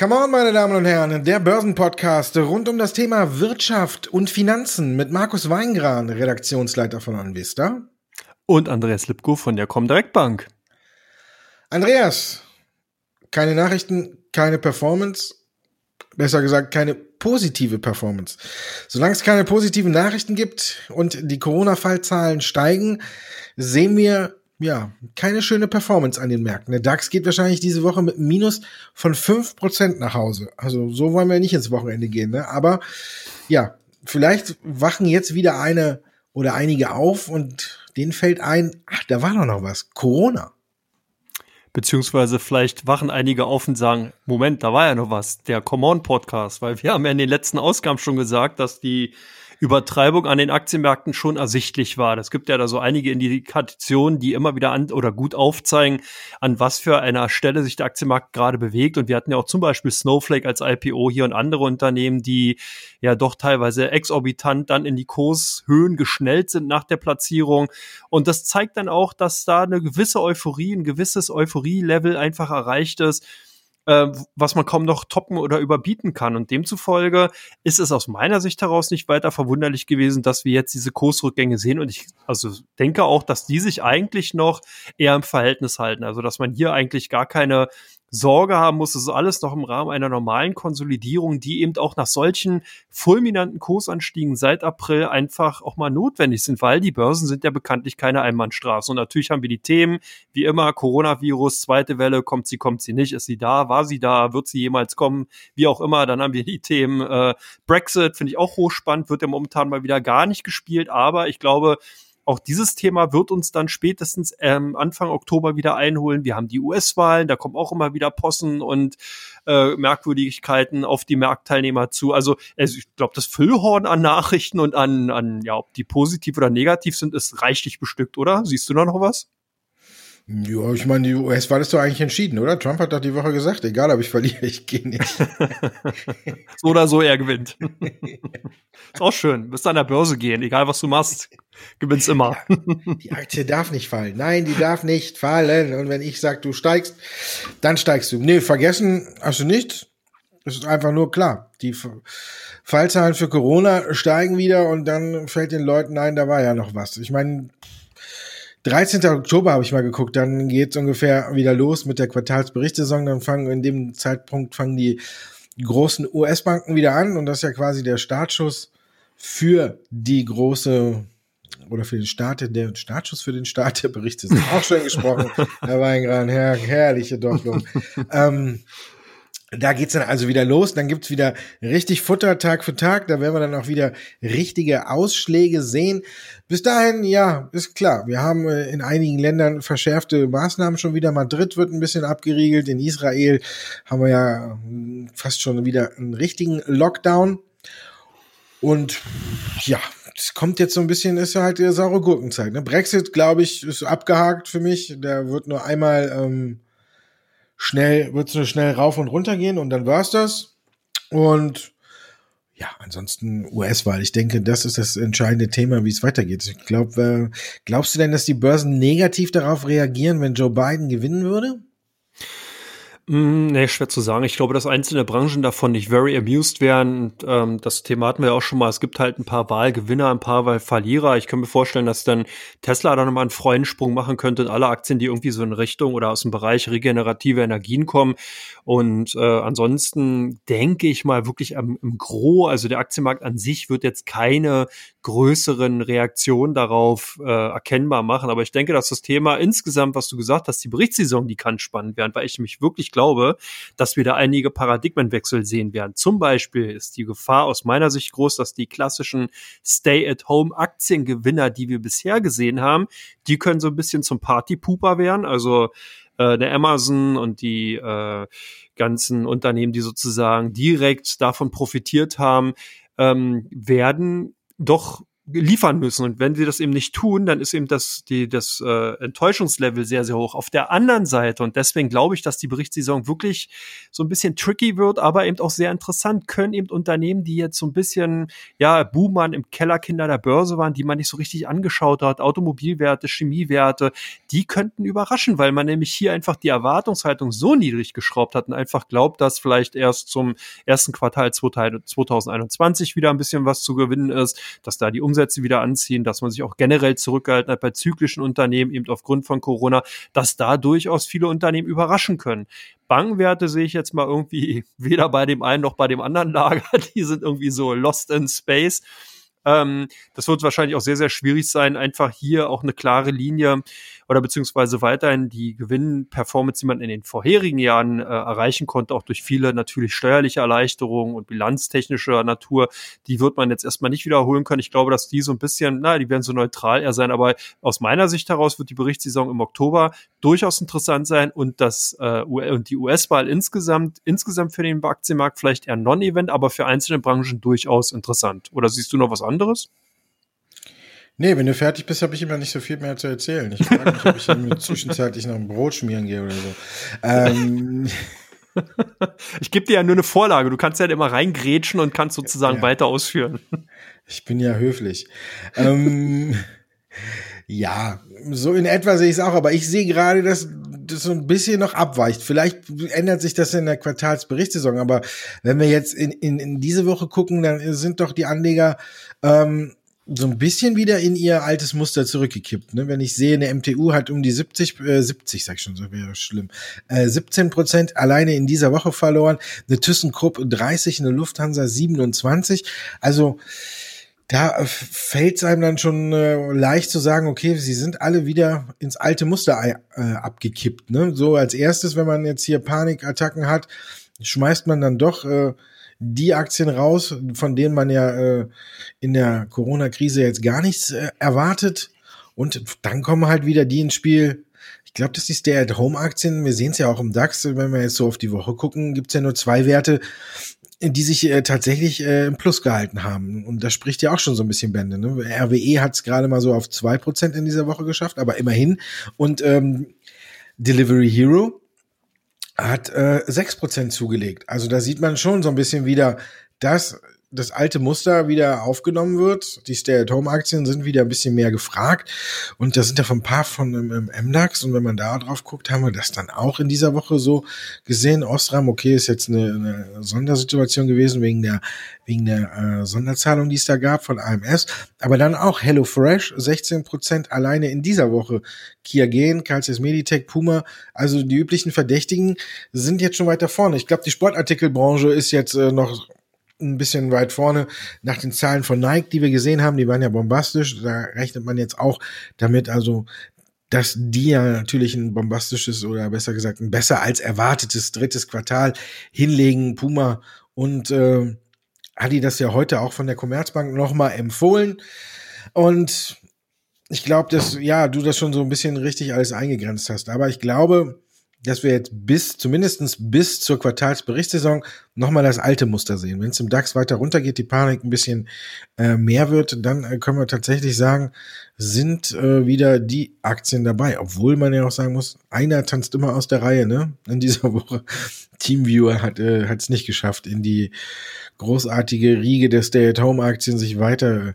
Come on, meine Damen und Herren, der Börsenpodcast rund um das Thema Wirtschaft und Finanzen mit Markus Weingran, Redaktionsleiter von Anvista. Und Andreas Lipko von der Comdirect Bank. Andreas, keine Nachrichten, keine Performance, besser gesagt keine positive Performance. Solange es keine positiven Nachrichten gibt und die Corona-Fallzahlen steigen, sehen wir ja, keine schöne Performance an den Märkten. Der DAX geht wahrscheinlich diese Woche mit Minus von fünf Prozent nach Hause. Also so wollen wir nicht ins Wochenende gehen. Ne? Aber ja, vielleicht wachen jetzt wieder eine oder einige auf und denen fällt ein, ach, da war doch noch was. Corona. Beziehungsweise vielleicht wachen einige auf und sagen, Moment, da war ja noch was, der Come On Podcast, weil wir haben ja in den letzten Ausgaben schon gesagt, dass die Übertreibung an den Aktienmärkten schon ersichtlich war. Das gibt ja da so einige Indikationen, die immer wieder an oder gut aufzeigen, an was für einer Stelle sich der Aktienmarkt gerade bewegt. Und wir hatten ja auch zum Beispiel Snowflake als IPO hier und andere Unternehmen, die ja doch teilweise exorbitant dann in die Kurshöhen geschnellt sind nach der Platzierung. Und das zeigt dann auch, dass da eine gewisse Euphorie, ein gewisses Euphorie-Level einfach erreicht ist äh, was man kaum noch toppen oder überbieten kann. Und demzufolge ist es aus meiner Sicht heraus nicht weiter verwunderlich gewesen, dass wir jetzt diese Kursrückgänge sehen. Und ich also denke auch, dass die sich eigentlich noch eher im Verhältnis halten. Also dass man hier eigentlich gar keine Sorge haben muss. Das ist alles noch im Rahmen einer normalen Konsolidierung, die eben auch nach solchen fulminanten Kursanstiegen seit April einfach auch mal notwendig sind, weil die Börsen sind ja bekanntlich keine Einbahnstraße. Und natürlich haben wir die Themen, wie immer, Coronavirus, zweite Welle, kommt sie, kommt sie nicht, ist sie da, war sie da, wird sie jemals kommen, wie auch immer. Dann haben wir die Themen äh, Brexit, finde ich auch hochspannend, wird ja momentan mal wieder gar nicht gespielt, aber ich glaube, auch dieses Thema wird uns dann spätestens ähm, Anfang Oktober wieder einholen. Wir haben die US-Wahlen, da kommen auch immer wieder Possen und äh, Merkwürdigkeiten auf die Marktteilnehmer zu. Also, also ich glaube, das Füllhorn an Nachrichten und an, an, ja, ob die positiv oder negativ sind, ist reichlich bestückt, oder? Siehst du da noch was? Ja, ich meine, die US-Wahl ist doch eigentlich entschieden, oder? Trump hat doch die Woche gesagt, egal ob ich verliere, ich gehe nicht. so oder so, er gewinnt. ist auch schön. Bis an der Börse gehen, egal was du machst, gewinnst immer. die Aktie darf nicht fallen. Nein, die darf nicht fallen. Und wenn ich sage, du steigst, dann steigst du. Nee, vergessen hast du nicht. Es ist einfach nur klar. Die Fallzahlen für Corona steigen wieder und dann fällt den Leuten ein, da war ja noch was. Ich meine, 13. Oktober habe ich mal geguckt, dann geht's ungefähr wieder los mit der Quartalsberichtssaison. Dann fangen in dem Zeitpunkt fangen die großen US-Banken wieder an und das ist ja quasi der Startschuss für die große oder für den Start, der Startschuss für den Start der Berichte ist auch schön gesprochen. Herr Weingran, her, herrliche Doppelung. ähm, da geht's dann also wieder los, dann gibt's wieder richtig Futter Tag für Tag, da werden wir dann auch wieder richtige Ausschläge sehen. Bis dahin, ja, ist klar, wir haben äh, in einigen Ländern verschärfte Maßnahmen schon wieder. Madrid wird ein bisschen abgeriegelt, in Israel haben wir ja hm, fast schon wieder einen richtigen Lockdown. Und ja, es kommt jetzt so ein bisschen, ist ja halt der saure Gurkenzeit. Ne? Brexit, glaube ich, ist abgehakt für mich. Der wird nur einmal ähm, schnell, wird es nur schnell rauf und runter gehen und dann war's das. Und ja, ansonsten US-Wahl. Ich denke, das ist das entscheidende Thema, wie es weitergeht. Ich glaube, äh, glaubst du denn, dass die Börsen negativ darauf reagieren, wenn Joe Biden gewinnen würde? Mm, nee, schwer zu sagen. Ich glaube, dass einzelne Branchen davon nicht very amused wären. Ähm, das Thema hatten wir ja auch schon mal. Es gibt halt ein paar Wahlgewinner, ein paar Wahlverlierer. Ich kann mir vorstellen, dass dann Tesla da nochmal einen Freudensprung machen könnte und alle Aktien, die irgendwie so in Richtung oder aus dem Bereich regenerative Energien kommen. Und äh, ansonsten denke ich mal wirklich im, im Gro, also der Aktienmarkt an sich wird jetzt keine größeren Reaktionen darauf äh, erkennbar machen. Aber ich denke, dass das Thema insgesamt, was du gesagt hast, die Berichtssaison, die kann spannend werden, weil ich mich wirklich glaube, dass wir da einige Paradigmenwechsel sehen werden. Zum Beispiel ist die Gefahr aus meiner Sicht groß, dass die klassischen Stay-at-Home-Aktiengewinner, die wir bisher gesehen haben, die können so ein bisschen zum Partypooper werden. Also äh, der Amazon und die äh, ganzen Unternehmen, die sozusagen direkt davon profitiert haben, ähm, werden doch liefern müssen. Und wenn sie das eben nicht tun, dann ist eben das, die, das äh, Enttäuschungslevel sehr, sehr hoch. Auf der anderen Seite, und deswegen glaube ich, dass die Berichtssaison wirklich so ein bisschen tricky wird, aber eben auch sehr interessant, können eben Unternehmen, die jetzt so ein bisschen, ja, Buhmann im Kellerkinder der Börse waren, die man nicht so richtig angeschaut hat, Automobilwerte, Chemiewerte, die könnten überraschen, weil man nämlich hier einfach die Erwartungshaltung so niedrig geschraubt hat und einfach glaubt, dass vielleicht erst zum ersten Quartal 2021 wieder ein bisschen was zu gewinnen ist, dass da die Umsätze wieder anziehen, dass man sich auch generell zurückgehalten hat bei zyklischen Unternehmen, eben aufgrund von Corona, dass da durchaus viele Unternehmen überraschen können. Bankenwerte sehe ich jetzt mal irgendwie weder bei dem einen noch bei dem anderen Lager. Die sind irgendwie so lost in space. Ähm, das wird wahrscheinlich auch sehr, sehr schwierig sein, einfach hier auch eine klare Linie oder beziehungsweise weiterhin die Gewinnperformance, die man in den vorherigen Jahren äh, erreichen konnte, auch durch viele natürlich steuerliche Erleichterungen und bilanztechnischer Natur, die wird man jetzt erstmal nicht wiederholen können. Ich glaube, dass die so ein bisschen, na, die werden so neutral eher sein, aber aus meiner Sicht heraus wird die Berichtssaison im Oktober durchaus interessant sein und das äh, und die US-Wahl insgesamt insgesamt für den Aktienmarkt vielleicht eher Non-Event, aber für einzelne Branchen durchaus interessant. Oder siehst du noch was anderes? Nee, wenn du fertig bist, habe ich immer nicht so viel mehr zu erzählen. Ich frage mich, ob ich dann zwischenzeitlich noch ein Brot schmieren gehe oder so. Ähm, ich gebe dir ja nur eine Vorlage. Du kannst ja immer reingrätschen und kannst sozusagen ja. weiter ausführen. Ich bin ja höflich. ähm, ja, so in etwa sehe ich es auch, aber ich sehe gerade, dass das so ein bisschen noch abweicht. Vielleicht ändert sich das in der Quartalsberichtssaison, aber wenn wir jetzt in, in, in diese Woche gucken, dann sind doch die Anleger ähm, so ein bisschen wieder in ihr altes Muster zurückgekippt. Ne? Wenn ich sehe, eine MTU hat um die 70, äh, 70 sag ich schon, so wäre schlimm, äh, 17 Prozent alleine in dieser Woche verloren, eine ThyssenKrupp 30, eine Lufthansa 27. Also da fällt es einem dann schon äh, leicht zu sagen, okay, sie sind alle wieder ins alte Muster äh, abgekippt. Ne? So als erstes, wenn man jetzt hier Panikattacken hat, schmeißt man dann doch äh, die Aktien raus, von denen man ja äh, in der Corona-Krise jetzt gar nichts äh, erwartet. Und dann kommen halt wieder die ins Spiel. Ich glaube, das ist der At-Home-Aktien. Wir sehen es ja auch im DAX, wenn wir jetzt so auf die Woche gucken, gibt's ja nur zwei Werte, die sich äh, tatsächlich äh, im Plus gehalten haben. Und das spricht ja auch schon so ein bisschen Bände. Ne? RWE hat es gerade mal so auf zwei Prozent in dieser Woche geschafft, aber immerhin. Und ähm, Delivery Hero hat äh, 6% zugelegt. Also da sieht man schon so ein bisschen wieder, dass das alte Muster wieder aufgenommen wird. Die Stay-at-Home-Aktien sind wieder ein bisschen mehr gefragt. Und da sind ja von ein paar von im, MDAX. Und wenn man da drauf guckt, haben wir das dann auch in dieser Woche so gesehen. Ostram, okay, ist jetzt eine, eine Sondersituation gewesen wegen der, wegen der äh, Sonderzahlung, die es da gab von AMS. Aber dann auch HelloFresh, 16 Prozent alleine in dieser Woche. Kia Gen, Calcius Meditech, Puma, also die üblichen Verdächtigen sind jetzt schon weiter vorne. Ich glaube, die Sportartikelbranche ist jetzt äh, noch ein bisschen weit vorne nach den Zahlen von Nike, die wir gesehen haben, die waren ja bombastisch. Da rechnet man jetzt auch damit, also dass die ja natürlich ein bombastisches oder besser gesagt ein besser als erwartetes drittes Quartal hinlegen. Puma und äh, das ja heute auch von der Commerzbank nochmal empfohlen. Und ich glaube, dass ja du das schon so ein bisschen richtig alles eingegrenzt hast. Aber ich glaube, dass wir jetzt bis, zumindestens bis zur Quartalsberichtssaison nochmal das alte Muster sehen. Wenn es im DAX weiter runtergeht, die Panik ein bisschen äh, mehr wird, dann äh, können wir tatsächlich sagen, sind äh, wieder die Aktien dabei. Obwohl man ja auch sagen muss, einer tanzt immer aus der Reihe, ne? In dieser Woche. Teamviewer hat äh, es nicht geschafft, in die großartige Riege der Stay-at-Home-Aktien sich weiter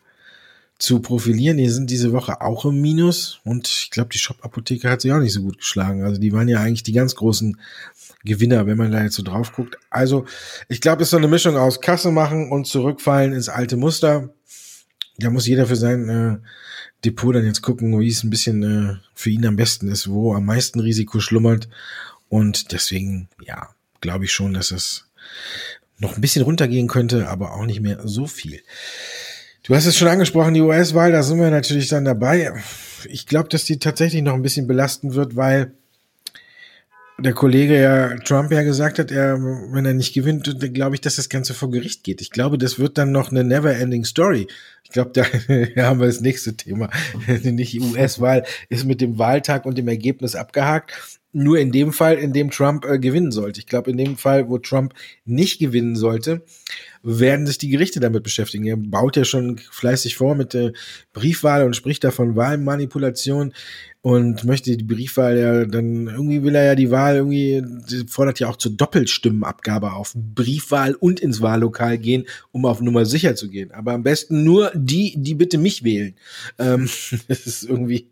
zu profilieren. Die sind diese Woche auch im Minus und ich glaube, die Shop-Apotheke hat sich auch nicht so gut geschlagen. Also die waren ja eigentlich die ganz großen Gewinner, wenn man da jetzt so drauf guckt. Also ich glaube, es ist so eine Mischung aus Kasse machen und zurückfallen ins alte Muster. Da muss jeder für sein äh, Depot dann jetzt gucken, wie es ein bisschen äh, für ihn am besten ist, wo am meisten Risiko schlummert. Und deswegen, ja, glaube ich schon, dass es noch ein bisschen runtergehen könnte, aber auch nicht mehr so viel. Du hast es schon angesprochen, die US-Wahl, da sind wir natürlich dann dabei. Ich glaube, dass die tatsächlich noch ein bisschen belasten wird, weil der Kollege ja Trump ja gesagt hat, er, wenn er nicht gewinnt, glaube ich, dass das Ganze vor Gericht geht. Ich glaube, das wird dann noch eine never-ending Story. Ich glaube, da haben wir das nächste Thema. nicht US-Wahl ist mit dem Wahltag und dem Ergebnis abgehakt. Nur in dem Fall, in dem Trump äh, gewinnen sollte. Ich glaube, in dem Fall, wo Trump nicht gewinnen sollte, werden sich die Gerichte damit beschäftigen. Er baut ja schon fleißig vor mit der Briefwahl und spricht da von Wahlmanipulation und möchte die Briefwahl ja dann irgendwie will er ja die Wahl irgendwie fordert ja auch zur Doppelstimmenabgabe auf Briefwahl und ins Wahllokal gehen, um auf Nummer sicher zu gehen. Aber am besten nur die, die bitte mich wählen. Ähm, das ist irgendwie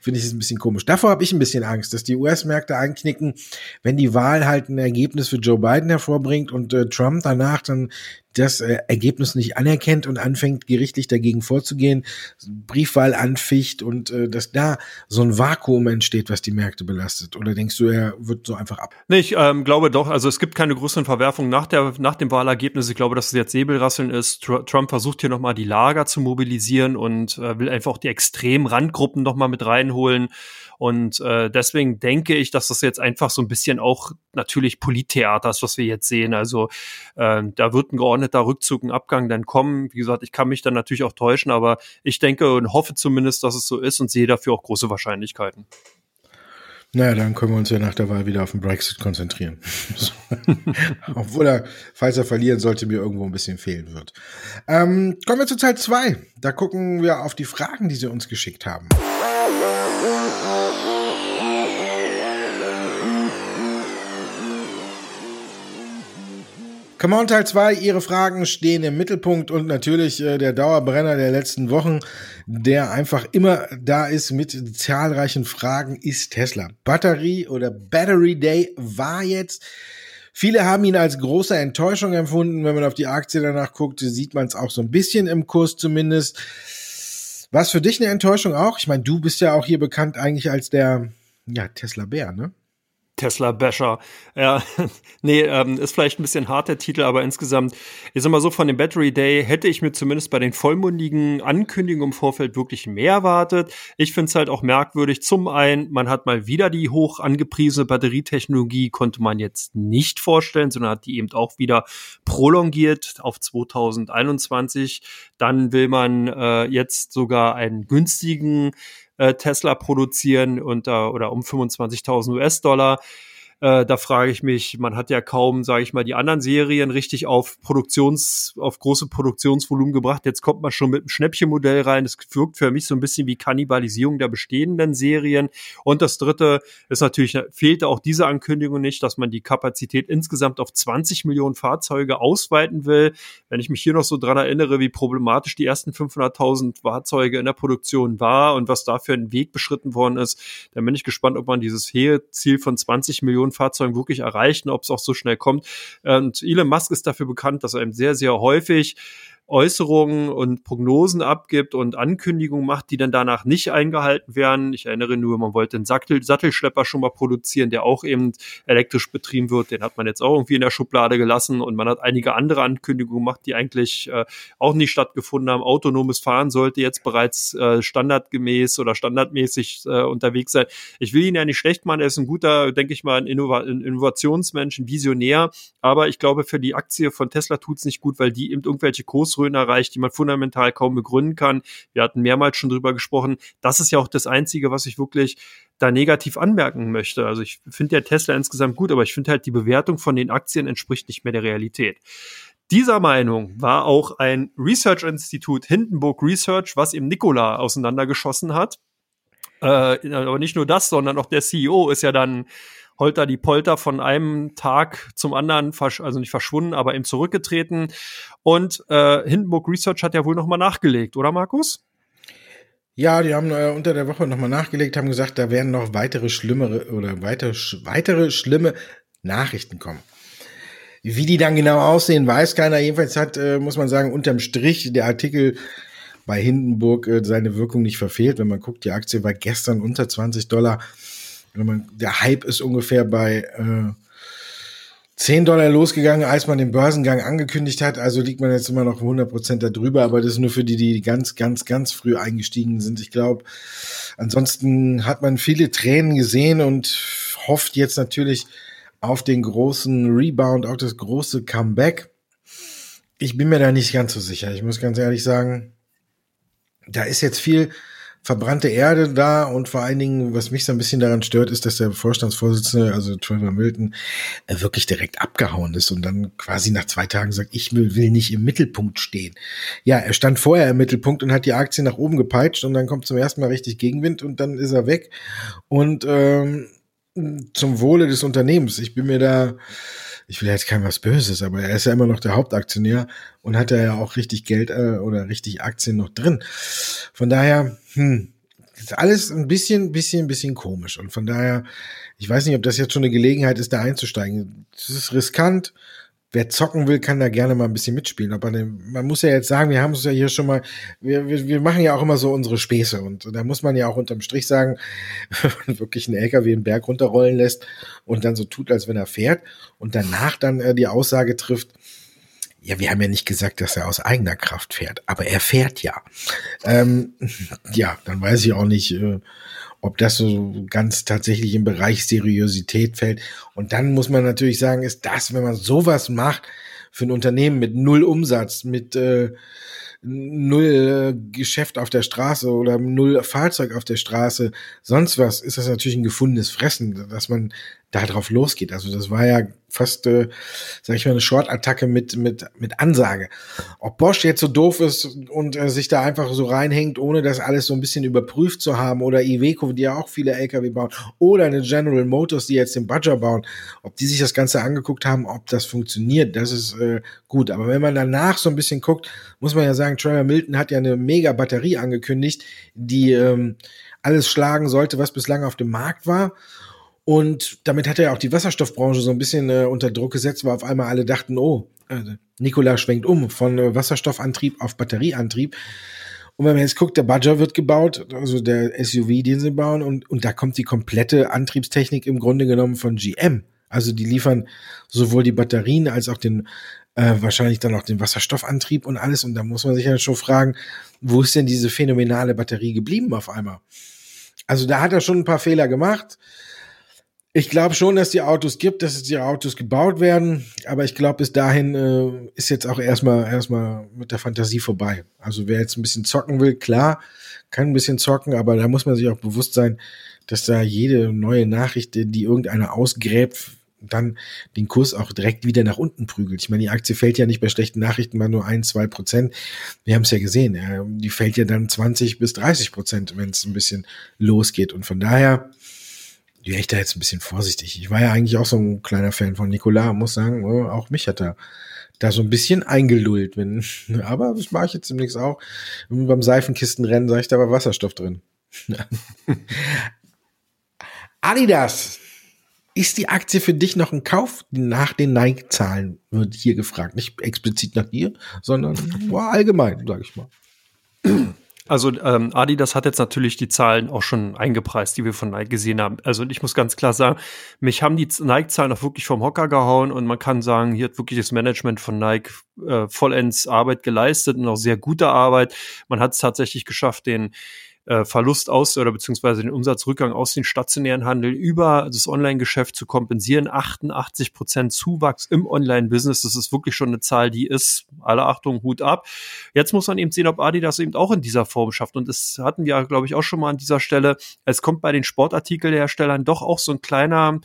finde ich es ein bisschen komisch. Davor habe ich ein bisschen Angst, dass die US-Märkte einknicken, wenn die Wahl halt ein Ergebnis für Joe Biden hervorbringt und äh, Trump danach dann das äh, Ergebnis nicht anerkennt und anfängt gerichtlich dagegen vorzugehen, Briefwahl anficht und äh, dass da so ein Vakuum entsteht, was die Märkte belastet? Oder denkst du, er wird so einfach ab? Nee, ich ähm, glaube doch, also es gibt keine größeren Verwerfungen nach, der, nach dem Wahlergebnis. Ich glaube, dass es jetzt Säbelrasseln ist. Tr Trump versucht hier nochmal die Lager zu mobilisieren und äh, will einfach auch die extremen Randgruppen nochmal mit reinholen. Und äh, deswegen denke ich, dass das jetzt einfach so ein bisschen auch natürlich Polittheater ist, was wir jetzt sehen. Also äh, da wird ein geordneter Rückzug, ein Abgang dann kommen. Wie gesagt, ich kann mich dann natürlich auch täuschen, aber ich denke und hoffe zumindest, dass es so ist und sehe dafür auch große Wahrscheinlichkeiten. Naja, dann können wir uns ja nach der Wahl wieder auf den Brexit konzentrieren. Obwohl er, falls er verlieren sollte, mir irgendwo ein bisschen fehlen wird. Ähm, kommen wir zu Teil 2. Da gucken wir auf die Fragen, die sie uns geschickt haben. Come on Teil 2, Ihre Fragen stehen im Mittelpunkt und natürlich äh, der Dauerbrenner der letzten Wochen, der einfach immer da ist mit zahlreichen Fragen, ist Tesla. Batterie oder Battery Day war jetzt. Viele haben ihn als große Enttäuschung empfunden. Wenn man auf die Aktie danach guckt, sieht man es auch so ein bisschen im Kurs zumindest. Was für dich eine Enttäuschung auch? Ich meine, du bist ja auch hier bekannt eigentlich als der ja, Tesla Bär, ne? Tesla-Basher. Ja, nee, ähm, ist vielleicht ein bisschen hart der Titel, aber insgesamt, ich sag mal so, von dem Battery Day hätte ich mir zumindest bei den vollmundigen Ankündigungen im Vorfeld wirklich mehr erwartet. Ich finde es halt auch merkwürdig. Zum einen, man hat mal wieder die hoch angepriesene Batterietechnologie, konnte man jetzt nicht vorstellen, sondern hat die eben auch wieder prolongiert auf 2021. Dann will man äh, jetzt sogar einen günstigen Tesla produzieren unter oder um 25.000 US-Dollar. Äh, da frage ich mich, man hat ja kaum, sage ich mal, die anderen Serien richtig auf Produktions, auf große Produktionsvolumen gebracht. Jetzt kommt man schon mit einem Schnäppchenmodell rein. Das wirkt für mich so ein bisschen wie Kannibalisierung der bestehenden Serien. Und das dritte ist natürlich, fehlte auch diese Ankündigung nicht, dass man die Kapazität insgesamt auf 20 Millionen Fahrzeuge ausweiten will. Wenn ich mich hier noch so dran erinnere, wie problematisch die ersten 500.000 Fahrzeuge in der Produktion war und was da für ein Weg beschritten worden ist, dann bin ich gespannt, ob man dieses Ziel von 20 Millionen Fahrzeugen wirklich erreichen, ob es auch so schnell kommt. Und Elon Musk ist dafür bekannt, dass er eben sehr, sehr häufig Äußerungen und Prognosen abgibt und Ankündigungen macht, die dann danach nicht eingehalten werden. Ich erinnere nur, man wollte einen Sattel, Sattelschlepper schon mal produzieren, der auch eben elektrisch betrieben wird. Den hat man jetzt auch irgendwie in der Schublade gelassen und man hat einige andere Ankündigungen gemacht, die eigentlich äh, auch nicht stattgefunden haben. Autonomes Fahren sollte jetzt bereits äh, standardgemäß oder standardmäßig äh, unterwegs sein. Ich will ihn ja nicht schlecht machen, er ist ein guter, denke ich mal, ein, Innova ein Innovationsmensch, ein Visionär, aber ich glaube, für die Aktie von Tesla tut's nicht gut, weil die eben irgendwelche Kurs Größen erreicht, die man fundamental kaum begründen kann. Wir hatten mehrmals schon drüber gesprochen. Das ist ja auch das Einzige, was ich wirklich da negativ anmerken möchte. Also ich finde der Tesla insgesamt gut, aber ich finde halt die Bewertung von den Aktien entspricht nicht mehr der Realität. Dieser Meinung war auch ein Research-Institut Hindenburg Research, was eben Nikola auseinandergeschossen hat. Äh, aber nicht nur das, sondern auch der CEO ist ja dann Holter die Polter von einem Tag zum anderen, also nicht verschwunden, aber eben zurückgetreten. Und äh, Hindenburg Research hat ja wohl nochmal nachgelegt, oder Markus? Ja, die haben äh, unter der Woche nochmal nachgelegt, haben gesagt, da werden noch weitere schlimmere oder weitere, weitere schlimme Nachrichten kommen. Wie die dann genau aussehen, weiß keiner. Jedenfalls hat, äh, muss man sagen, unterm Strich der Artikel bei Hindenburg äh, seine Wirkung nicht verfehlt. Wenn man guckt, die Aktie war gestern unter 20 Dollar. Man, der Hype ist ungefähr bei äh, 10 Dollar losgegangen, als man den Börsengang angekündigt hat. Also liegt man jetzt immer noch 100 Prozent darüber, aber das ist nur für die, die ganz, ganz, ganz früh eingestiegen sind. Ich glaube, ansonsten hat man viele Tränen gesehen und hofft jetzt natürlich auf den großen Rebound, auf das große Comeback. Ich bin mir da nicht ganz so sicher. Ich muss ganz ehrlich sagen, da ist jetzt viel verbrannte Erde da und vor allen Dingen, was mich so ein bisschen daran stört, ist, dass der Vorstandsvorsitzende, also Trevor Milton, äh, wirklich direkt abgehauen ist und dann quasi nach zwei Tagen sagt, ich will, nicht im Mittelpunkt stehen. Ja, er stand vorher im Mittelpunkt und hat die Aktie nach oben gepeitscht und dann kommt zum ersten Mal richtig Gegenwind und dann ist er weg und ähm, zum Wohle des Unternehmens. Ich bin mir da ich will jetzt kein was Böses, aber er ist ja immer noch der Hauptaktionär und hat ja auch richtig Geld äh, oder richtig Aktien noch drin. Von daher, hm, ist alles ein bisschen, bisschen, bisschen komisch. Und von daher, ich weiß nicht, ob das jetzt schon eine Gelegenheit ist, da einzusteigen. Das ist riskant wer zocken will, kann da gerne mal ein bisschen mitspielen. Aber man muss ja jetzt sagen, wir haben es ja hier schon mal, wir, wir, wir machen ja auch immer so unsere Späße und da muss man ja auch unterm Strich sagen, wenn man wirklich einen LKW einen Berg runterrollen lässt und dann so tut, als wenn er fährt und danach dann äh, die Aussage trifft, ja, wir haben ja nicht gesagt, dass er aus eigener Kraft fährt, aber er fährt ja. Ähm, ja, dann weiß ich auch nicht, äh, ob das so ganz tatsächlich im Bereich Seriosität fällt. Und dann muss man natürlich sagen, ist das, wenn man sowas macht für ein Unternehmen mit null Umsatz, mit äh, null äh, Geschäft auf der Straße oder null Fahrzeug auf der Straße, sonst was, ist das natürlich ein gefundenes Fressen, dass man da drauf losgeht. Also das war ja fast, äh, sag ich mal, eine Short-Attacke mit, mit, mit Ansage. Ob Bosch jetzt so doof ist und äh, sich da einfach so reinhängt, ohne das alles so ein bisschen überprüft zu haben, oder Iveco, die ja auch viele LKW bauen, oder eine General Motors, die jetzt den Badger bauen, ob die sich das Ganze angeguckt haben, ob das funktioniert, das ist äh, gut. Aber wenn man danach so ein bisschen guckt, muss man ja sagen, Trevor Milton hat ja eine mega Batterie angekündigt, die ähm, alles schlagen sollte, was bislang auf dem Markt war. Und damit hat er auch die Wasserstoffbranche so ein bisschen äh, unter Druck gesetzt, weil auf einmal alle dachten, oh, äh, Nikola schwenkt um von äh, Wasserstoffantrieb auf Batterieantrieb. Und wenn man jetzt guckt, der Badger wird gebaut, also der SUV, den sie bauen, und, und da kommt die komplette Antriebstechnik im Grunde genommen von GM. Also die liefern sowohl die Batterien als auch den, äh, wahrscheinlich dann auch den Wasserstoffantrieb und alles. Und da muss man sich ja schon fragen, wo ist denn diese phänomenale Batterie geblieben auf einmal? Also da hat er schon ein paar Fehler gemacht. Ich glaube schon, dass die Autos gibt, dass die Autos gebaut werden, aber ich glaube, bis dahin äh, ist jetzt auch erstmal erstmal mit der Fantasie vorbei. Also wer jetzt ein bisschen zocken will, klar, kann ein bisschen zocken, aber da muss man sich auch bewusst sein, dass da jede neue Nachricht, die irgendeiner ausgräbt, dann den Kurs auch direkt wieder nach unten prügelt. Ich meine, die Aktie fällt ja nicht bei schlechten Nachrichten mal nur ein, zwei Prozent. Wir haben es ja gesehen. Die fällt ja dann 20 bis 30 Prozent, wenn es ein bisschen losgeht. Und von daher, wäre ich da jetzt ein bisschen vorsichtig. Ich war ja eigentlich auch so ein kleiner Fan von Nicolas, muss sagen, oh, auch mich hat er da so ein bisschen eingelullt. Wenn, aber das mache ich jetzt demnächst auch. Beim Seifenkistenrennen sage ich, da war Wasserstoff drin. Adidas. Ist die Aktie für dich noch ein Kauf nach den Nike-Zahlen? Wird hier gefragt. Nicht explizit nach dir, sondern boah, allgemein, sage ich mal. Also ähm, Adidas hat jetzt natürlich die Zahlen auch schon eingepreist, die wir von Nike gesehen haben. Also ich muss ganz klar sagen, mich haben die Nike-Zahlen auch wirklich vom Hocker gehauen und man kann sagen, hier hat wirklich das Management von Nike äh, vollends Arbeit geleistet und auch sehr gute Arbeit. Man hat es tatsächlich geschafft, den äh, Verlust aus oder beziehungsweise den Umsatzrückgang aus dem stationären Handel über das Online-Geschäft zu kompensieren. 88 Prozent Zuwachs im Online-Business. Das ist wirklich schon eine Zahl, die ist, alle Achtung, Hut ab. Jetzt muss man eben sehen, ob Adi das eben auch in dieser Form schafft. Und das hatten wir, glaube ich, auch schon mal an dieser Stelle. Es kommt bei den Sportartikelherstellern doch auch so ein kleiner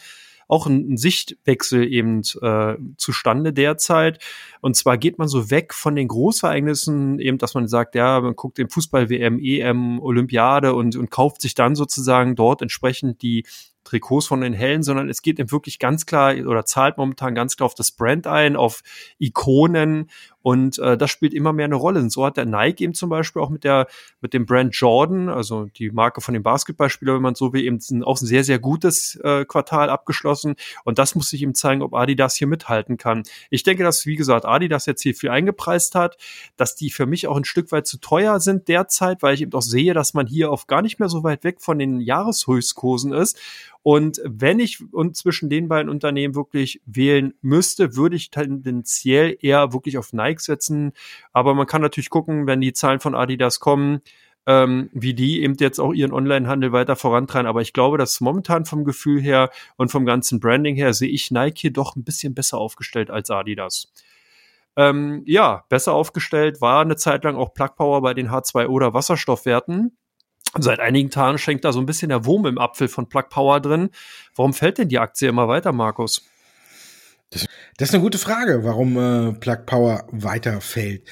auch ein, ein Sichtwechsel eben äh, zustande derzeit. Und zwar geht man so weg von den Großereignissen, eben, dass man sagt, ja, man guckt den Fußball WM, EM, Olympiade und, und kauft sich dann sozusagen dort entsprechend die Trikots von den Hellen, sondern es geht eben wirklich ganz klar oder zahlt momentan ganz klar auf das Brand ein, auf Ikonen und äh, das spielt immer mehr eine Rolle. Und so hat der Nike eben zum Beispiel auch mit der mit dem Brand Jordan, also die Marke von dem Basketballspieler, wenn man so will, eben auch ein sehr sehr gutes äh, Quartal abgeschlossen. Und das muss sich eben zeigen, ob Adidas hier mithalten kann. Ich denke, dass wie gesagt Adidas jetzt hier viel eingepreist hat, dass die für mich auch ein Stück weit zu teuer sind derzeit, weil ich eben auch sehe, dass man hier auf gar nicht mehr so weit weg von den Jahreshöchstkursen ist. Und wenn ich und zwischen den beiden Unternehmen wirklich wählen müsste, würde ich tendenziell eher wirklich auf Nike setzen. Aber man kann natürlich gucken, wenn die Zahlen von Adidas kommen, ähm, wie die eben jetzt auch ihren Online-Handel weiter vorantreiben. Aber ich glaube, dass momentan vom Gefühl her und vom ganzen Branding her sehe ich Nike hier doch ein bisschen besser aufgestellt als Adidas. Ähm, ja, besser aufgestellt war eine Zeit lang auch Plug Power bei den H2 oder Wasserstoffwerten. Seit einigen Tagen schenkt da so ein bisschen der Wurm im Apfel von Plug Power drin. Warum fällt denn die Aktie immer weiter, Markus? Das, das ist eine gute Frage, warum äh, Plug Power weiterfällt.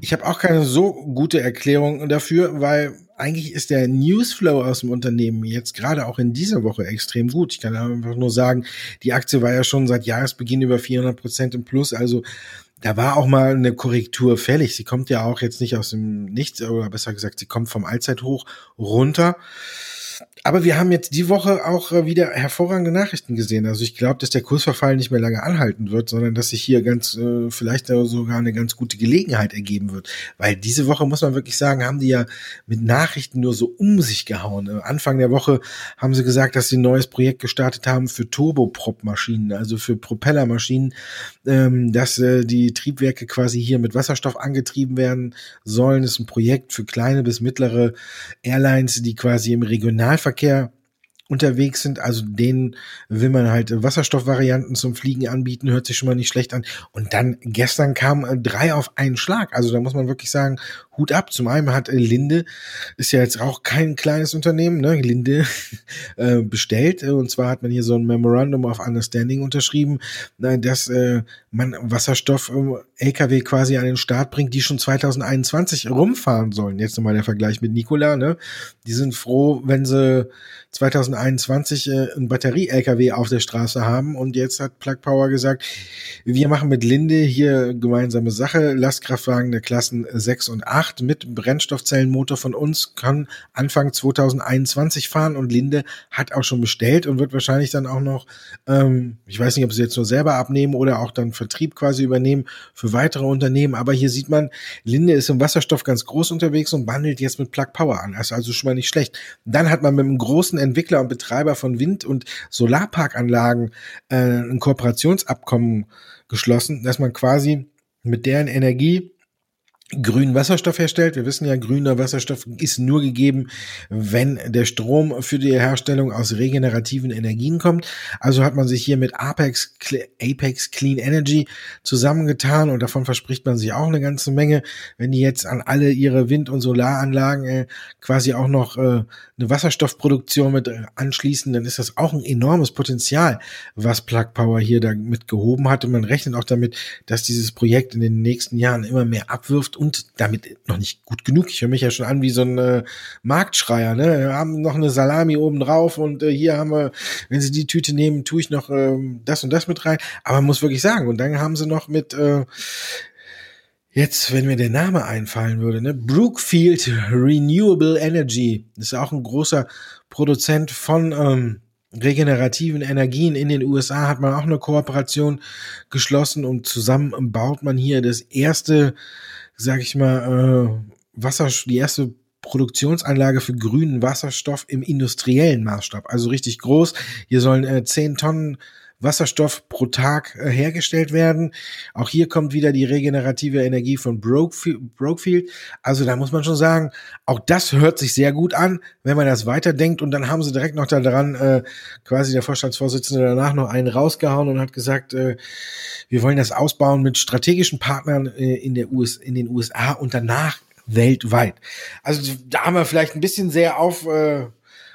Ich habe auch keine so gute Erklärung dafür, weil eigentlich ist der Newsflow aus dem Unternehmen jetzt gerade auch in dieser Woche extrem gut. Ich kann einfach nur sagen, die Aktie war ja schon seit Jahresbeginn über 400 Prozent im Plus. Also da war auch mal eine Korrektur fällig. Sie kommt ja auch jetzt nicht aus dem Nichts, oder besser gesagt, sie kommt vom Allzeithoch runter. Aber wir haben jetzt die Woche auch äh, wieder hervorragende Nachrichten gesehen. Also ich glaube, dass der Kursverfall nicht mehr lange anhalten wird, sondern dass sich hier ganz äh, vielleicht sogar eine ganz gute Gelegenheit ergeben wird. Weil diese Woche muss man wirklich sagen, haben die ja mit Nachrichten nur so um sich gehauen. Äh, Anfang der Woche haben sie gesagt, dass sie ein neues Projekt gestartet haben für Turboprop-Maschinen, also für Propellermaschinen, ähm, dass die Triebwerke quasi hier mit Wasserstoff angetrieben werden sollen. Das ist ein Projekt für kleine bis mittlere Airlines, die quasi im Regionalverkehr unterwegs sind, also denen will man halt Wasserstoffvarianten zum Fliegen anbieten, hört sich schon mal nicht schlecht an. Und dann gestern kam äh, drei auf einen Schlag. Also da muss man wirklich sagen, Hut ab. Zum einen hat äh, Linde, ist ja jetzt auch kein kleines Unternehmen, ne? Linde äh, bestellt. Und zwar hat man hier so ein Memorandum of Understanding unterschrieben, dass äh, man Wasserstoff LKW quasi an den Start bringt, die schon 2021 rumfahren sollen. Jetzt nochmal der Vergleich mit Nikola, ne? Die sind froh, wenn sie 2021 äh, ein Batterie-LKW auf der Straße haben und jetzt hat Plug Power gesagt, wir machen mit Linde hier gemeinsame Sache, Lastkraftwagen der Klassen 6 und 8 mit Brennstoffzellenmotor von uns kann Anfang 2021 fahren und Linde hat auch schon bestellt und wird wahrscheinlich dann auch noch, ähm, ich weiß nicht, ob sie jetzt nur selber abnehmen oder auch dann Vertrieb quasi übernehmen für weitere Unternehmen, aber hier sieht man, Linde ist im Wasserstoff ganz groß unterwegs und wandelt jetzt mit Plug Power an, das ist also schon mal nicht schlecht. Dann hat man mit einem großen Entwickler und Betreiber von Wind- und Solarparkanlagen äh, ein Kooperationsabkommen geschlossen, dass man quasi mit deren Energie grünen Wasserstoff herstellt. Wir wissen ja, grüner Wasserstoff ist nur gegeben, wenn der Strom für die Herstellung aus regenerativen Energien kommt. Also hat man sich hier mit Apex, Apex Clean Energy zusammengetan und davon verspricht man sich auch eine ganze Menge. Wenn die jetzt an alle ihre Wind- und Solaranlagen äh, quasi auch noch äh, eine Wasserstoffproduktion mit äh, anschließen, dann ist das auch ein enormes Potenzial, was Plug Power hier damit gehoben hat. Und man rechnet auch damit, dass dieses Projekt in den nächsten Jahren immer mehr abwirft und damit noch nicht gut genug. Ich höre mich ja schon an wie so ein äh, Marktschreier. Ne? Wir haben noch eine Salami oben drauf und äh, hier haben wir, wenn Sie die Tüte nehmen, tue ich noch ähm, das und das mit rein. Aber man muss wirklich sagen, und dann haben sie noch mit äh, Jetzt, wenn mir der Name einfallen würde, ne? Brookfield Renewable Energy. Ist auch ein großer Produzent von ähm, regenerativen Energien in den USA hat man auch eine Kooperation geschlossen und zusammen baut man hier das erste sag ich mal, äh, Wasser, die erste Produktionsanlage für grünen Wasserstoff im industriellen Maßstab. Also richtig groß. Hier sollen äh, 10 Tonnen Wasserstoff pro Tag äh, hergestellt werden. Auch hier kommt wieder die regenerative Energie von Brokefield. Also da muss man schon sagen, auch das hört sich sehr gut an, wenn man das weiterdenkt. Und dann haben sie direkt noch daran äh, quasi der Vorstandsvorsitzende danach noch einen rausgehauen und hat gesagt, äh, wir wollen das ausbauen mit strategischen Partnern in, der US, in den USA und danach weltweit. Also da haben wir vielleicht ein bisschen sehr auf äh,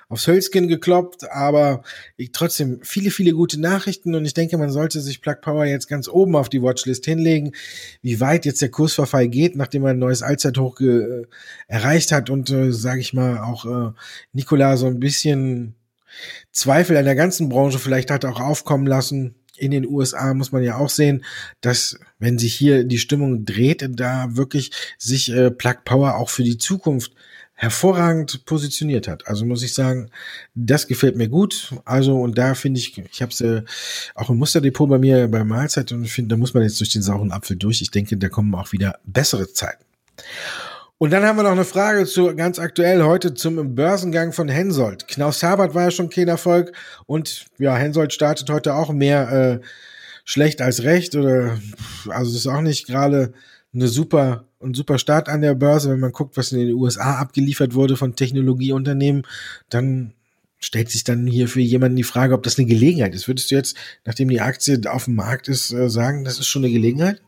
aufs Hölzchen gekloppt, aber ich, trotzdem viele, viele gute Nachrichten und ich denke, man sollte sich Plug Power jetzt ganz oben auf die Watchlist hinlegen, wie weit jetzt der Kursverfall geht, nachdem er ein neues Allzeithoch äh, erreicht hat und, äh, sage ich mal, auch äh, Nikola so ein bisschen Zweifel an der ganzen Branche vielleicht hat auch aufkommen lassen. In den USA muss man ja auch sehen, dass wenn sich hier die Stimmung dreht, da wirklich sich äh, Plug Power auch für die Zukunft hervorragend positioniert hat. Also muss ich sagen, das gefällt mir gut. Also und da finde ich, ich habe es äh, auch im Musterdepot bei mir bei Mahlzeit und finde, da muss man jetzt durch den sauren Apfel durch. Ich denke, da kommen auch wieder bessere Zeiten. Und dann haben wir noch eine Frage zu ganz aktuell heute zum Börsengang von Hensoldt. Knaus Sabert war ja schon kein Erfolg und ja, Hensoldt startet heute auch mehr äh, schlecht als recht oder also ist auch nicht gerade eine super ein super Start an der Börse, wenn man guckt, was in den USA abgeliefert wurde von Technologieunternehmen, dann stellt sich dann hier für jemanden die Frage, ob das eine Gelegenheit ist. Würdest du jetzt, nachdem die Aktie auf dem Markt ist, äh, sagen, das ist schon eine Gelegenheit?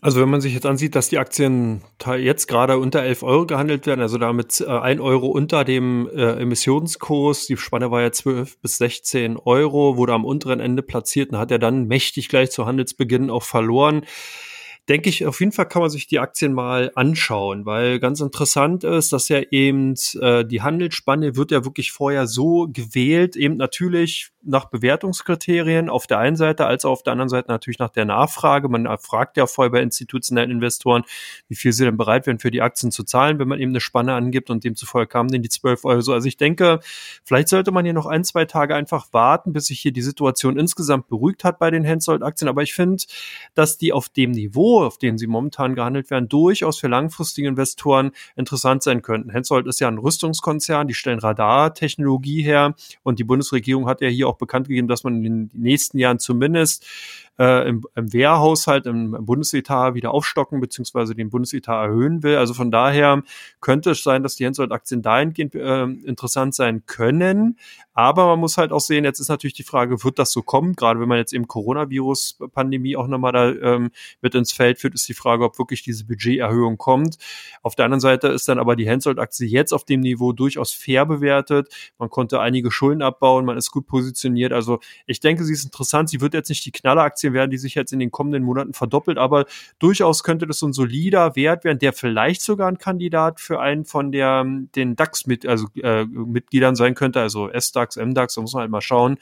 Also wenn man sich jetzt ansieht, dass die Aktien jetzt gerade unter 11 Euro gehandelt werden, also damit äh, 1 Euro unter dem äh, Emissionskurs, die Spanne war ja 12 bis 16 Euro, wurde am unteren Ende platziert und hat er dann mächtig gleich zu Handelsbeginn auch verloren denke ich, auf jeden Fall kann man sich die Aktien mal anschauen, weil ganz interessant ist, dass ja eben äh, die Handelsspanne wird ja wirklich vorher so gewählt, eben natürlich nach Bewertungskriterien auf der einen Seite, als auch auf der anderen Seite natürlich nach der Nachfrage. Man fragt ja vorher bei institutionellen Investoren, wie viel sie denn bereit wären, für die Aktien zu zahlen, wenn man eben eine Spanne angibt und demzufolge kamen denn die 12 Euro. So, also ich denke, vielleicht sollte man hier noch ein, zwei Tage einfach warten, bis sich hier die Situation insgesamt beruhigt hat bei den Hensoldt-Aktien. Aber ich finde, dass die auf dem Niveau auf denen sie momentan gehandelt werden, durchaus für langfristige Investoren interessant sein könnten. Hensoldt ist ja ein Rüstungskonzern, die stellen Radartechnologie her und die Bundesregierung hat ja hier auch bekannt gegeben, dass man in den nächsten Jahren zumindest äh, im, im Wehrhaushalt, im, im Bundesetat wieder aufstocken beziehungsweise den Bundesetat erhöhen will. Also von daher könnte es sein, dass die Hensoldt-Aktien dahingehend äh, interessant sein können. Aber man muss halt auch sehen, jetzt ist natürlich die Frage, wird das so kommen? Gerade wenn man jetzt eben Coronavirus-Pandemie auch nochmal da ähm, mit ins Feld führt, ist die Frage, ob wirklich diese Budgeterhöhung kommt. Auf der anderen Seite ist dann aber die Hensoldt-Aktie jetzt auf dem Niveau durchaus fair bewertet. Man konnte einige Schulden abbauen, man ist gut positioniert. Also ich denke, sie ist interessant. Sie wird jetzt nicht die Knalleraktie Aktien werden, die sich jetzt in den kommenden Monaten verdoppelt, aber durchaus könnte das so ein solider Wert werden, der vielleicht sogar ein Kandidat für einen von der, den DAX mit, also äh, Mitgliedern sein könnte, also S-DAX, M-DAX, da muss man halt mal schauen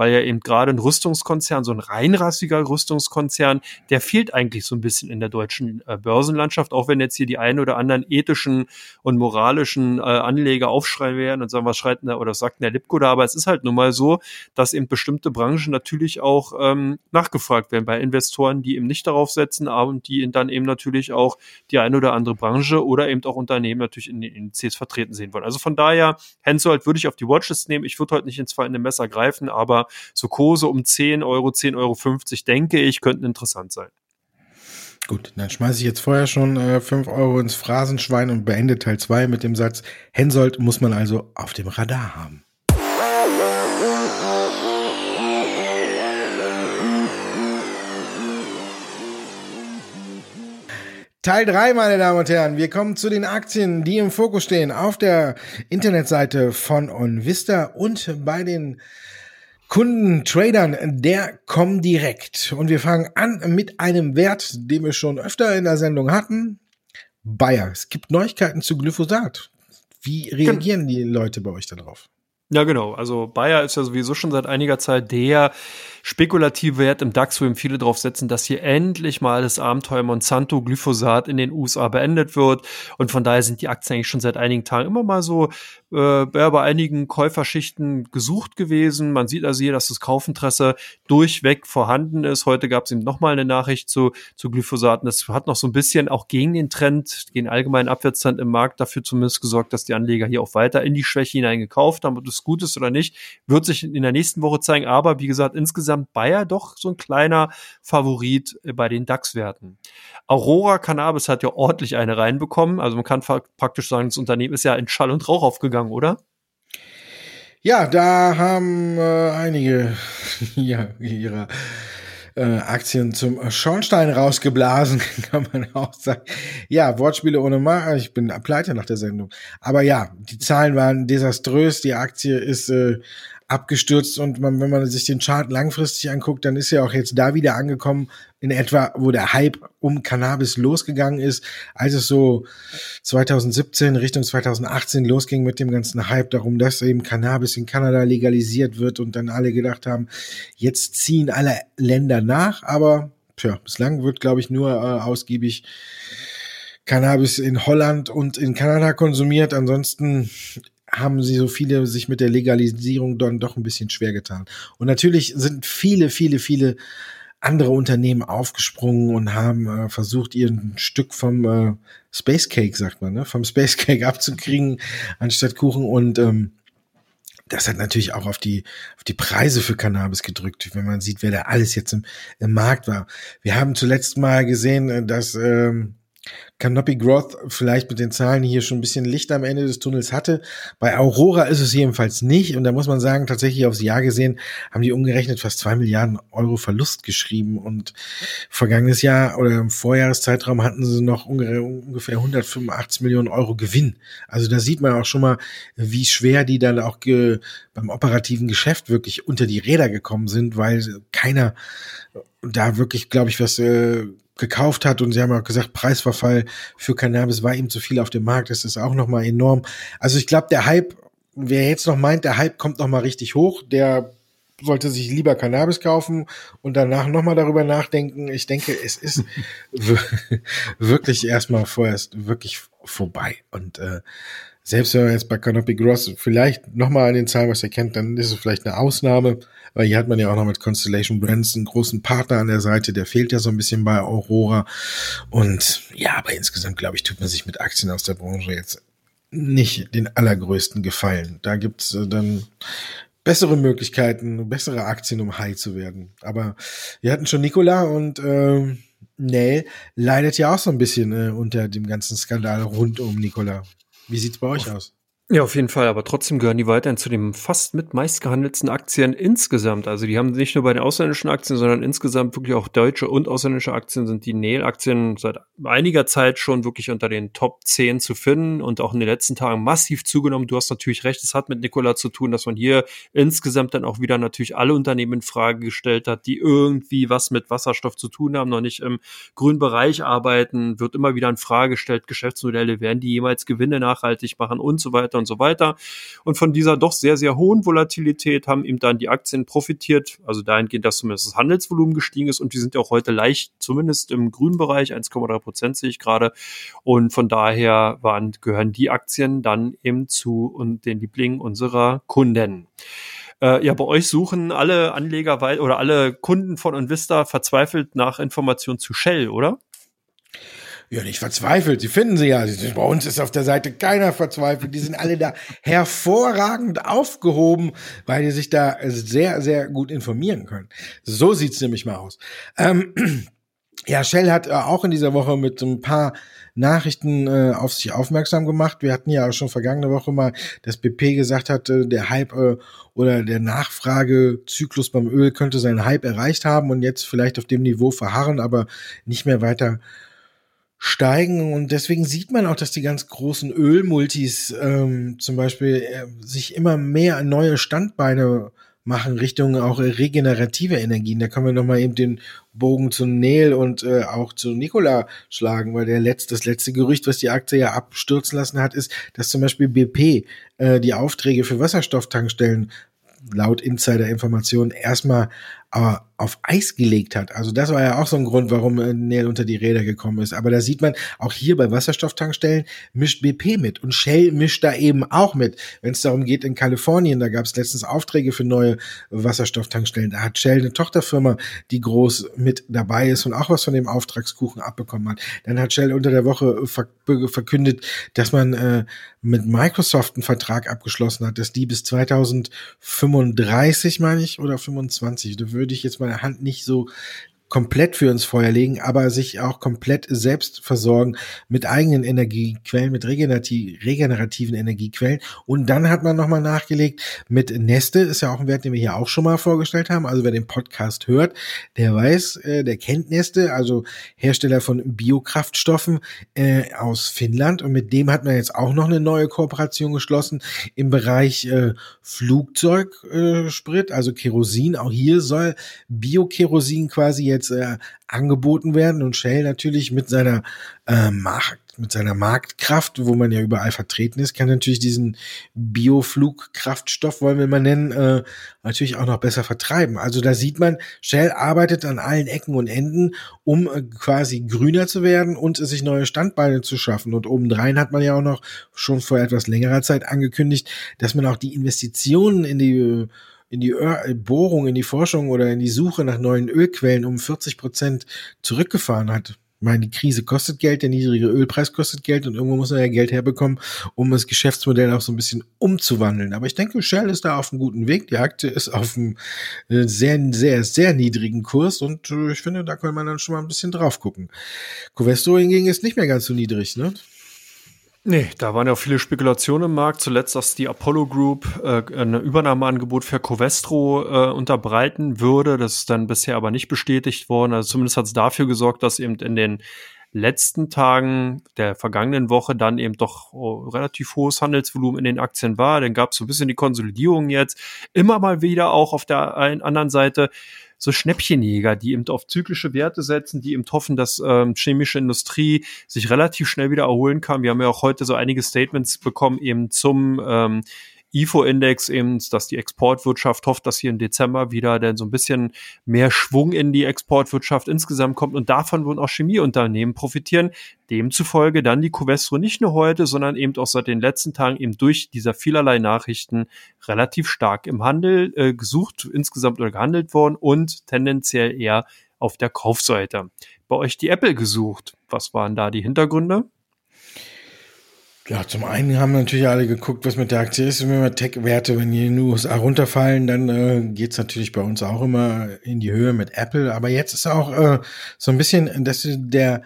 weil ja eben gerade ein Rüstungskonzern, so ein reinrassiger Rüstungskonzern, der fehlt eigentlich so ein bisschen in der deutschen äh, Börsenlandschaft, auch wenn jetzt hier die ein oder anderen ethischen und moralischen äh, Anleger aufschreien werden und sagen, was schreit denn da oder sagt denn der Lipko da, aber es ist halt nun mal so, dass eben bestimmte Branchen natürlich auch ähm, nachgefragt werden bei Investoren, die eben nicht darauf setzen, und die dann eben natürlich auch die eine oder andere Branche oder eben auch Unternehmen natürlich in den Indizes vertreten sehen wollen. Also von daher, Hensoldt würde ich auf die Watchlist nehmen. Ich würde heute nicht ins fallende Messer greifen, aber so Kurse um 10 Euro, 10,50 Euro, denke ich, könnten interessant sein. Gut, dann schmeiße ich jetzt vorher schon äh, 5 Euro ins Phrasenschwein und beende Teil 2 mit dem Satz, Hensoldt muss man also auf dem Radar haben. Teil 3, meine Damen und Herren. Wir kommen zu den Aktien, die im Fokus stehen auf der Internetseite von OnVista und bei den Kunden, Tradern der Comdirect. Und wir fangen an mit einem Wert, den wir schon öfter in der Sendung hatten. Bayer. Es gibt Neuigkeiten zu Glyphosat. Wie reagieren die Leute bei euch darauf? Ja, genau. Also Bayer ist ja sowieso schon seit einiger Zeit der spekulative Wert im DAX, wo eben viele drauf setzen, dass hier endlich mal das Abenteuer Monsanto Glyphosat in den USA beendet wird. Und von daher sind die Aktien eigentlich schon seit einigen Tagen immer mal so äh, bei einigen Käuferschichten gesucht gewesen. Man sieht also hier, dass das Kaufinteresse durchweg vorhanden ist. Heute gab es eben nochmal eine Nachricht zu, zu Glyphosaten. Das hat noch so ein bisschen auch gegen den Trend, gegen allgemeinen Abwärtstrend im Markt dafür zumindest gesorgt, dass die Anleger hier auch weiter in die Schwäche hinein gekauft haben. Ob das gut ist oder nicht, wird sich in der nächsten Woche zeigen. Aber wie gesagt, insgesamt Bayer doch so ein kleiner Favorit bei den DAX-Werten. Aurora Cannabis hat ja ordentlich eine reinbekommen. Also man kann praktisch sagen, das Unternehmen ist ja in Schall und Rauch aufgegangen, oder? Ja, da haben äh, einige ja, ihrer äh, Aktien zum Schornstein rausgeblasen, kann man auch sagen. Ja, Wortspiele ohne Macher, ich bin pleite nach der Sendung. Aber ja, die Zahlen waren desaströs, die Aktie ist äh, abgestürzt und man, wenn man sich den Chart langfristig anguckt, dann ist er auch jetzt da wieder angekommen, in etwa, wo der Hype um Cannabis losgegangen ist, als es so 2017 Richtung 2018 losging mit dem ganzen Hype darum, dass eben Cannabis in Kanada legalisiert wird und dann alle gedacht haben, jetzt ziehen alle Länder nach, aber tja, bislang wird, glaube ich, nur äh, ausgiebig Cannabis in Holland und in Kanada konsumiert. Ansonsten haben sie so viele sich mit der Legalisierung dann doch ein bisschen schwer getan. Und natürlich sind viele, viele, viele andere Unternehmen aufgesprungen und haben äh, versucht, ihren Stück vom äh, Space Cake, sagt man, ne, vom Space Cake abzukriegen, anstatt Kuchen. Und ähm, das hat natürlich auch auf die, auf die Preise für Cannabis gedrückt, wenn man sieht, wer da alles jetzt im, im Markt war. Wir haben zuletzt mal gesehen, äh, dass ähm, Canopy Growth vielleicht mit den Zahlen hier schon ein bisschen Licht am Ende des Tunnels hatte. Bei Aurora ist es jedenfalls nicht. Und da muss man sagen, tatsächlich aufs Jahr gesehen, haben die umgerechnet fast zwei Milliarden Euro Verlust geschrieben. Und vergangenes Jahr oder im Vorjahreszeitraum hatten sie noch ungefähr 185 Millionen Euro Gewinn. Also da sieht man auch schon mal, wie schwer die dann auch beim operativen Geschäft wirklich unter die Räder gekommen sind, weil keiner da wirklich, glaube ich, was äh, gekauft hat und sie haben auch gesagt, Preisverfall für Cannabis war ihm zu viel auf dem Markt. Das ist auch nochmal enorm. Also ich glaube, der Hype, wer jetzt noch meint, der Hype kommt nochmal richtig hoch, der sollte sich lieber Cannabis kaufen und danach nochmal darüber nachdenken. Ich denke, es ist wirklich erstmal vorerst wirklich vorbei. Und äh, selbst wenn man jetzt bei Canopy Gross vielleicht nochmal an den Zahlen was erkennt, dann ist es vielleicht eine Ausnahme. Weil hier hat man ja auch noch mit Constellation Brands einen großen Partner an der Seite, der fehlt ja so ein bisschen bei Aurora. Und ja, aber insgesamt, glaube ich, tut man sich mit Aktien aus der Branche jetzt nicht den allergrößten Gefallen. Da gibt's äh, dann bessere Möglichkeiten, bessere Aktien, um high zu werden. Aber wir hatten schon Nikola und äh, Nell leidet ja auch so ein bisschen äh, unter dem ganzen Skandal rund um Nikola. Wie sieht's bei euch aus? Ja, auf jeden Fall, aber trotzdem gehören die weiterhin zu den fast mit meistgehandelten Aktien insgesamt. Also die haben nicht nur bei den ausländischen Aktien, sondern insgesamt wirklich auch deutsche und ausländische Aktien sind die Nail-Aktien seit einiger Zeit schon wirklich unter den Top 10 zu finden und auch in den letzten Tagen massiv zugenommen. Du hast natürlich recht, es hat mit Nikola zu tun, dass man hier insgesamt dann auch wieder natürlich alle Unternehmen in Frage gestellt hat, die irgendwie was mit Wasserstoff zu tun haben, noch nicht im grünen Bereich arbeiten, wird immer wieder in Frage gestellt, Geschäftsmodelle, werden die jemals Gewinne nachhaltig machen und so weiter und so weiter. Und von dieser doch sehr, sehr hohen Volatilität haben ihm dann die Aktien profitiert, also dahingehend, dass zumindest das Handelsvolumen gestiegen ist und die sind ja auch heute leicht, zumindest im grünen Bereich, 1,3 Prozent sehe ich gerade. Und von daher waren, gehören die Aktien dann eben zu und den Lieblingen unserer Kunden. Äh, ja, bei euch suchen alle Anleger oder alle Kunden von Invista verzweifelt nach Informationen zu Shell, oder? Ja, nicht verzweifelt. Sie finden sie ja. Bei uns ist auf der Seite keiner verzweifelt. Die sind alle da hervorragend aufgehoben, weil die sich da sehr, sehr gut informieren können. So sieht's nämlich mal aus. Ähm, ja, Shell hat äh, auch in dieser Woche mit ein paar Nachrichten äh, auf sich aufmerksam gemacht. Wir hatten ja auch schon vergangene Woche mal, dass BP gesagt hat, äh, der Hype äh, oder der Nachfragezyklus beim Öl könnte seinen Hype erreicht haben und jetzt vielleicht auf dem Niveau verharren, aber nicht mehr weiter steigen und deswegen sieht man auch, dass die ganz großen Ölmultis ähm, zum Beispiel äh, sich immer mehr neue Standbeine machen Richtung auch regenerative Energien. Da können wir nochmal eben den Bogen zu Neil und äh, auch zu Nikola schlagen, weil der letzte, das letzte Gerücht, was die Aktie ja abstürzen lassen hat, ist, dass zum Beispiel BP äh, die Aufträge für Wasserstofftankstellen laut Insider-Informationen erstmal äh, auf Eis gelegt hat. Also das war ja auch so ein Grund, warum äh, Nell unter die Räder gekommen ist. Aber da sieht man, auch hier bei Wasserstofftankstellen mischt BP mit und Shell mischt da eben auch mit. Wenn es darum geht, in Kalifornien, da gab es letztens Aufträge für neue Wasserstofftankstellen. Da hat Shell eine Tochterfirma, die groß mit dabei ist und auch was von dem Auftragskuchen abbekommen hat. Dann hat Shell unter der Woche verkündet, dass man äh, mit Microsoft einen Vertrag abgeschlossen hat, dass die bis 2035, meine ich, oder 25, würde ich jetzt Hand nicht so komplett für ins Feuer legen, aber sich auch komplett selbst versorgen mit eigenen Energiequellen, mit regenerativen Energiequellen. Und dann hat man nochmal nachgelegt mit Neste, ist ja auch ein Wert, den wir hier auch schon mal vorgestellt haben. Also wer den Podcast hört, der weiß, äh, der kennt Neste, also Hersteller von Biokraftstoffen äh, aus Finnland. Und mit dem hat man jetzt auch noch eine neue Kooperation geschlossen im Bereich äh, Flugzeugsprit, also Kerosin. Auch hier soll Biokerosin quasi jetzt jetzt äh, angeboten werden und Shell natürlich mit seiner äh, Markt mit seiner Marktkraft, wo man ja überall vertreten ist, kann natürlich diesen Bioflugkraftstoff, wollen wir mal nennen, äh, natürlich auch noch besser vertreiben. Also da sieht man, Shell arbeitet an allen Ecken und Enden, um äh, quasi grüner zu werden und sich neue Standbeine zu schaffen. Und obendrein hat man ja auch noch schon vor etwas längerer Zeit angekündigt, dass man auch die Investitionen in die in die äh, Bohrung, in die Forschung oder in die Suche nach neuen Ölquellen um 40 Prozent zurückgefahren hat. Ich meine, die Krise kostet Geld, der niedrige Ölpreis kostet Geld und irgendwo muss man ja Geld herbekommen, um das Geschäftsmodell auch so ein bisschen umzuwandeln. Aber ich denke, Shell ist da auf einem guten Weg. Die Aktie ist auf einem äh, sehr, sehr, sehr niedrigen Kurs und äh, ich finde, da kann man dann schon mal ein bisschen drauf gucken. Covestro hingegen ist nicht mehr ganz so niedrig, ne? Nee, da waren ja auch viele Spekulationen im Markt. Zuletzt, dass die Apollo Group äh, ein Übernahmeangebot für Covestro äh, unterbreiten würde. Das ist dann bisher aber nicht bestätigt worden. Also zumindest hat es dafür gesorgt, dass eben in den letzten Tagen der vergangenen Woche dann eben doch oh, relativ hohes Handelsvolumen in den Aktien war. Dann gab es so ein bisschen die Konsolidierung jetzt. Immer mal wieder auch auf der anderen Seite so Schnäppchenjäger, die eben auf zyklische Werte setzen, die eben hoffen, dass ähm, chemische Industrie sich relativ schnell wieder erholen kann. Wir haben ja auch heute so einige Statements bekommen eben zum ähm, IFO-Index eben, dass die Exportwirtschaft hofft, dass hier im Dezember wieder denn so ein bisschen mehr Schwung in die Exportwirtschaft insgesamt kommt und davon würden auch Chemieunternehmen profitieren. Demzufolge dann die Covestro nicht nur heute, sondern eben auch seit den letzten Tagen eben durch dieser vielerlei Nachrichten relativ stark im Handel äh, gesucht, insgesamt oder gehandelt worden und tendenziell eher auf der Kaufseite. Bei euch die Apple gesucht. Was waren da die Hintergründe? Ja, zum einen haben natürlich alle geguckt, was mit der Aktie ist. Wenn wir Tech-Werte, wenn die in den USA runterfallen, dann äh, geht's natürlich bei uns auch immer in die Höhe mit Apple. Aber jetzt ist auch äh, so ein bisschen, dass der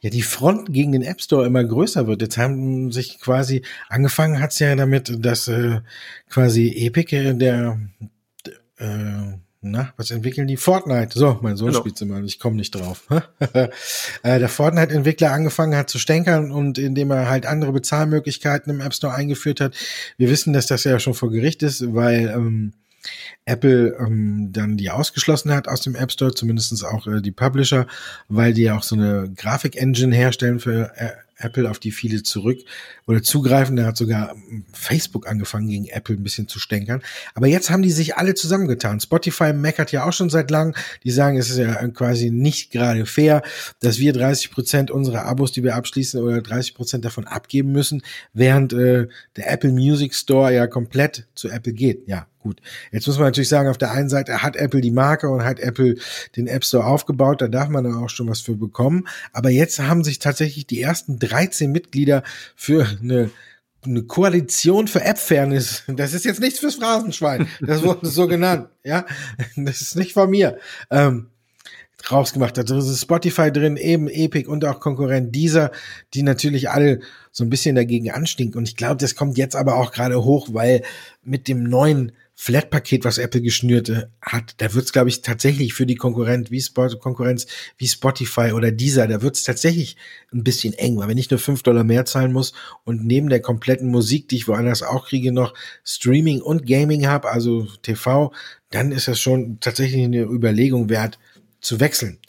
ja die Front gegen den App Store immer größer wird. Jetzt haben sich quasi angefangen hat's ja damit, dass äh, quasi Epic äh, der äh, na, was entwickeln die? Fortnite. So, mein Sohn genau. spielt immer, ich komme nicht drauf. äh, der Fortnite-Entwickler angefangen hat zu stänkern und indem er halt andere Bezahlmöglichkeiten im App Store eingeführt hat. Wir wissen, dass das ja schon vor Gericht ist, weil ähm, Apple ähm, dann die ausgeschlossen hat aus dem App Store, zumindestens auch äh, die Publisher, weil die ja auch so eine Grafik-Engine herstellen für äh, Apple, auf die viele zurück oder zugreifen. Da hat sogar ähm, Facebook angefangen, gegen Apple ein bisschen zu stänkern. Aber jetzt haben die sich alle zusammengetan. Spotify meckert ja auch schon seit langem. Die sagen, es ist ja quasi nicht gerade fair, dass wir 30 Prozent unserer Abos, die wir abschließen, oder 30 Prozent davon abgeben müssen, während äh, der Apple Music Store ja komplett zu Apple geht. Ja, gut. Jetzt muss man natürlich sagen, auf der einen Seite hat Apple die Marke und hat Apple den App Store aufgebaut, da darf man dann auch schon was für bekommen. Aber jetzt haben sich tatsächlich die ersten 13 Mitglieder für eine eine Koalition für App-Fairness. Das ist jetzt nichts fürs Phrasenschwein. Das wurde so genannt. Ja, das ist nicht von mir. Ähm, rausgemacht. Da ist Spotify drin, eben Epic und auch Konkurrent dieser, die natürlich alle so ein bisschen dagegen anstinken. Und ich glaube, das kommt jetzt aber auch gerade hoch, weil mit dem neuen Flat-Paket, was Apple geschnürt hat, da wird es, glaube ich, tatsächlich für die Konkurrent wie Spot Konkurrenz wie Spotify oder dieser, da wird es tatsächlich ein bisschen eng, weil wenn ich nur fünf Dollar mehr zahlen muss und neben der kompletten Musik, die ich woanders auch kriege, noch Streaming und Gaming habe, also TV, dann ist das schon tatsächlich eine Überlegung wert, zu wechseln.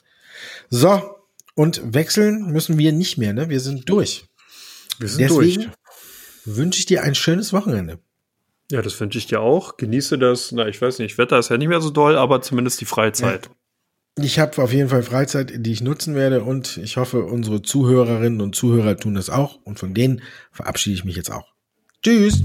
So, und wechseln müssen wir nicht mehr, ne? Wir sind durch. Wir sind Deswegen durch. wünsche ich dir ein schönes Wochenende. Ja, das wünsche ich dir auch. Genieße das. Na, ich weiß nicht, Wetter ist ja nicht mehr so doll, aber zumindest die Freizeit. Ja. Ich habe auf jeden Fall Freizeit, die ich nutzen werde und ich hoffe, unsere Zuhörerinnen und Zuhörer tun das auch und von denen verabschiede ich mich jetzt auch. Tschüss.